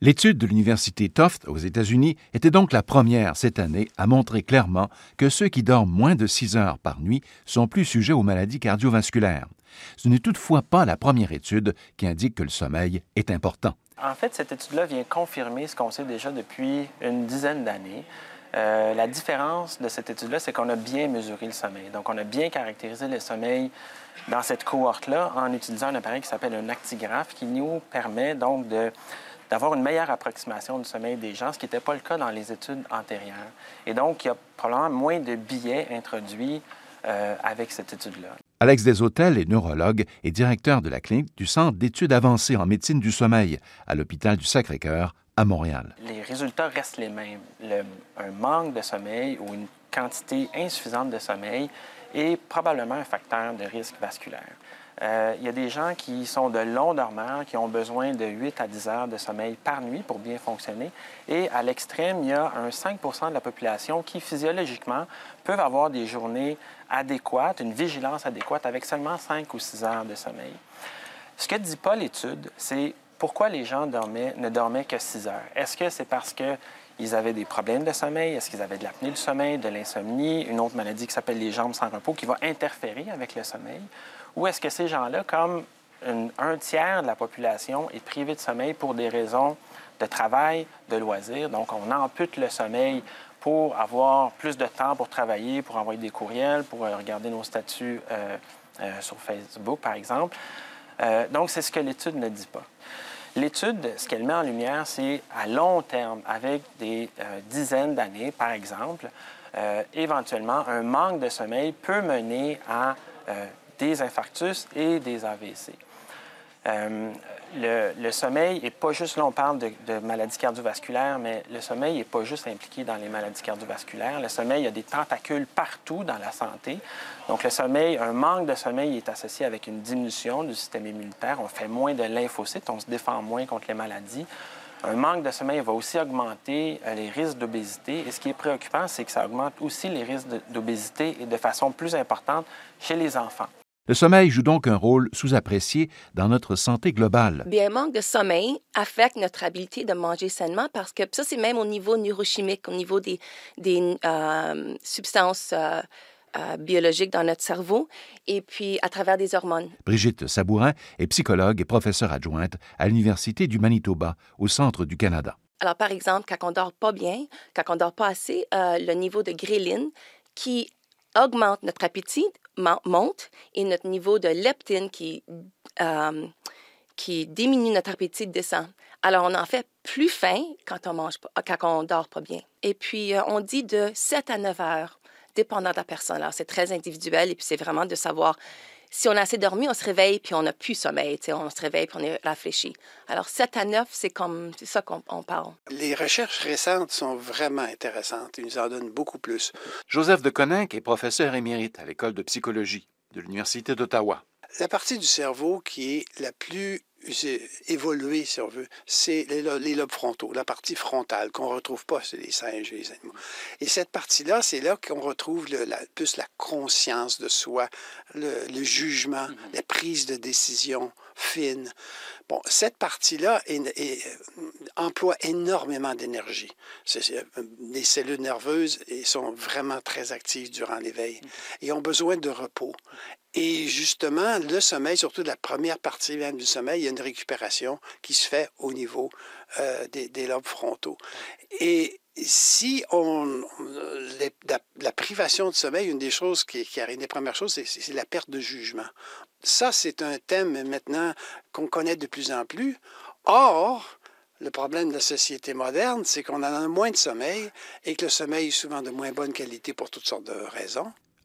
L'étude de l'Université Tufts aux États-Unis était donc la première cette année à montrer clairement que ceux qui dorment moins de 6 heures par nuit sont plus sujets aux maladies cardiovasculaires. Ce n'est toutefois pas la première étude qui indique que le sommeil est important. En fait, cette étude-là vient confirmer ce qu'on sait déjà depuis une dizaine d'années. Euh, la différence de cette étude-là, c'est qu'on a bien mesuré le sommeil. Donc, on a bien caractérisé le sommeil dans cette cohorte-là en utilisant un appareil qui s'appelle un actigraphe qui nous permet donc de d'avoir une meilleure approximation du sommeil des gens, ce qui n'était pas le cas dans les études antérieures. Et donc, il y a probablement moins de billets introduits euh, avec cette étude-là. Alex Deshôtels est neurologue et directeur de la clinique du Centre d'études avancées en médecine du sommeil à l'hôpital du Sacré-Cœur à Montréal. Les résultats restent les mêmes. un manque de sommeil ou une quantité insuffisante de sommeil est probablement un facteur de risque vasculaire. Euh, il y a des gens qui sont de longs dormeurs, qui ont besoin de 8 à 10 heures de sommeil par nuit pour bien fonctionner. Et à l'extrême, il y a un 5 de la population qui, physiologiquement, peuvent avoir des journées adéquates, une vigilance adéquate avec seulement 5 ou 6 heures de sommeil. Ce que ne dit pas l'étude, c'est pourquoi les gens ne dormaient que 6 heures. Est-ce que c'est parce qu'ils avaient des problèmes de sommeil? Est-ce qu'ils avaient de l'apnée du sommeil, de l'insomnie, une autre maladie qui s'appelle les jambes sans repos qui va interférer avec le sommeil? Ou est-ce que ces gens-là, comme un tiers de la population, est privé de sommeil pour des raisons de travail, de loisirs? Donc, on ampute le sommeil pour avoir plus de temps pour travailler, pour envoyer des courriels, pour euh, regarder nos statuts euh, euh, sur Facebook, par exemple. donc, c'est ce que l'étude ne dit pas. L'étude, ce qu'elle met en lumière, c'est à long terme, avec des dizaines d'années, par exemple, éventuellement, un manque de sommeil peut mener à des infarctus et des AVC. Euh, le, sommeil n'est pas juste, là on parle de, maladies cardiovasculaires, mais le sommeil n'est pas juste impliqué dans les maladies cardiovasculaires. Le sommeil, a des tentacules partout dans la santé. Donc le sommeil, un manque de sommeil est associé avec une diminution du système immunitaire. On fait moins de lymphocytes, on se défend moins contre les maladies. Un manque de sommeil va aussi augmenter euh, les risques d'obésité. Et ce qui est préoccupant, c'est que ça augmente aussi les risques d'obésité et de façon plus importante chez les enfants. Le sommeil joue donc un rôle sous-apprécié dans notre santé globale. Bien, un manque de sommeil affecte notre habilité de manger sainement parce que ça, c'est même au niveau neurochimique, au niveau des, des euh, substances euh, euh, biologiques dans notre cerveau et puis à travers des hormones. Brigitte Sabourin est psychologue et professeure adjointe à l'Université du Manitoba, au centre du Canada. Alors, par exemple, quand on dort pas bien, quand on dort pas assez, le niveau de gréline qui augmente notre appétit, monte et notre niveau de leptine qui, euh, qui diminue notre appétit descend. Alors, on en fait plus faim quand on mange quand on dort pas bien. Et puis, euh, on dit de 7 à 9 heures, dépendant de la personne. Alors, c'est très individuel et puis c'est vraiment de savoir si on a assez dormi, on se réveille puis on n'a plus sommeil. On se réveille puis on est réfléchi. Alors, 7 à 9, c'est comme c'est ça qu'on parle. Les recherches récentes sont vraiment intéressantes. Ils nous en donnent beaucoup plus. Joseph de Coninck est professeur émérite à l'École de psychologie de l'Université d'Ottawa. La partie du cerveau qui est la plus évoluée, si on veut, c'est les, lobes frontaux, la partie frontale qu'on ne retrouve pas chez les singes et les animaux. Et cette partie-là, c'est là, qu'on retrouve la, plus la conscience de soi, le, jugement, mm-hmm. la prise de décision fine. Bon, cette partie-là emploie énormément d'énergie. Les cellules nerveuses sont vraiment très actives durant l'éveil mm-hmm. et ont besoin de repos. Et justement, le sommeil, surtout la première partie même du sommeil, il y a une récupération qui se fait au niveau euh, des, lobes frontaux. Et si on. La, privation de sommeil, une des choses qui, qui arrive, les premières choses, c'est la perte de jugement. Ça, c'est un thème maintenant qu'on connaît de plus en plus. Or, le problème de la société moderne, c'est qu'on en a moins de sommeil et que le sommeil est souvent de moins bonne qualité pour toutes sortes de raisons